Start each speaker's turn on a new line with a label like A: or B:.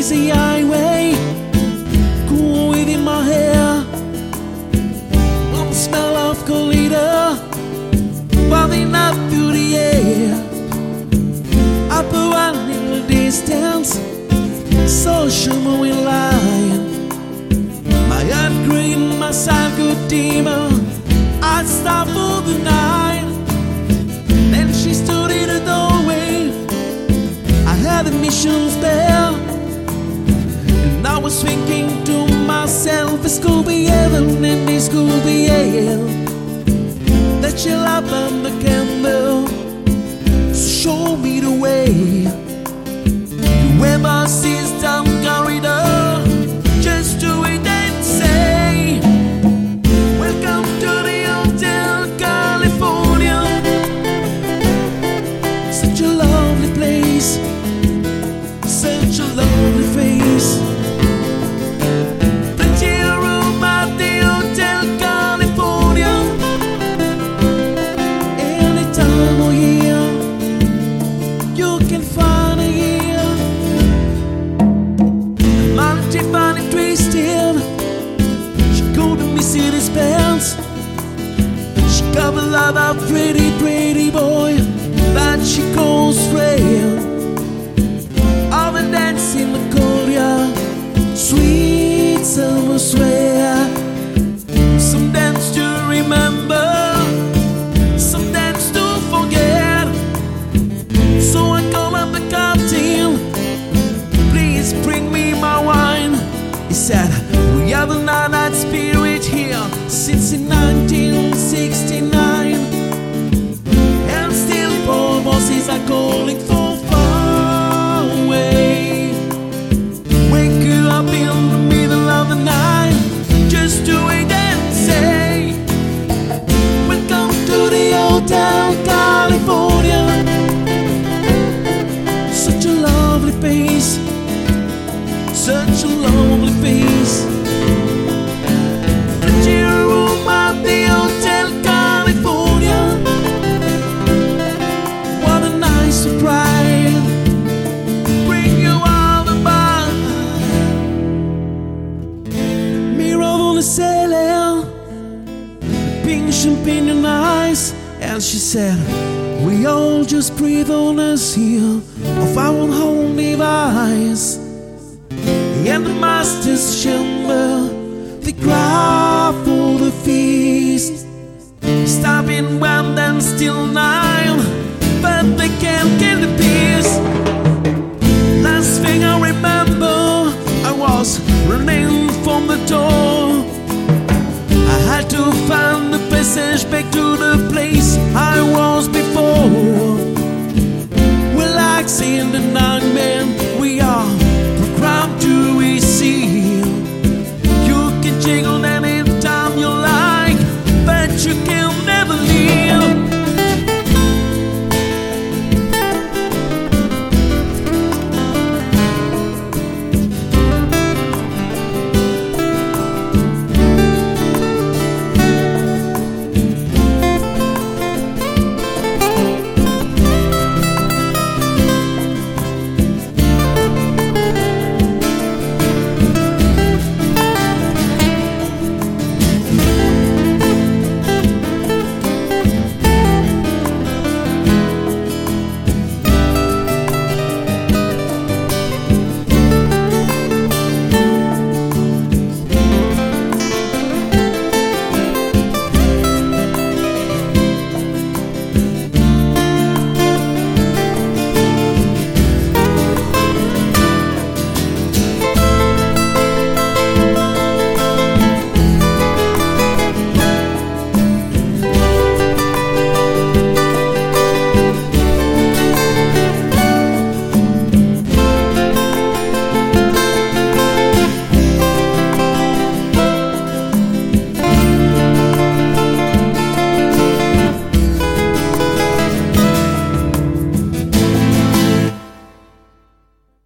A: Easy highway Cool within my hair. Love the smell of colita, Bobbing up through the air Up around in the distance Social moving line My heart green, my side good demon. I stop for the night. Then she stood in the doorway. I had the mission's bell and I was thinking to myself, could be heaven and this be hell. That she light the candle, show me the way. Said, We have night night spirit here since in 1969. And still, poor voices are calling for far away. Wake you up in the middle of the night, just to wait and say, Welcome to the Hotel California. And she said, "We all just breathe on us here of our own device." In the master's chamber, they cry for the feast. Stopping one then still nine, but they can't get the peace. Last thing I remember, I was running from the door. I had to find the passage back to the place I was before. Relaxing the nightmare, we are programmed to receive. You can jiggle anytime you like, but you can never leave.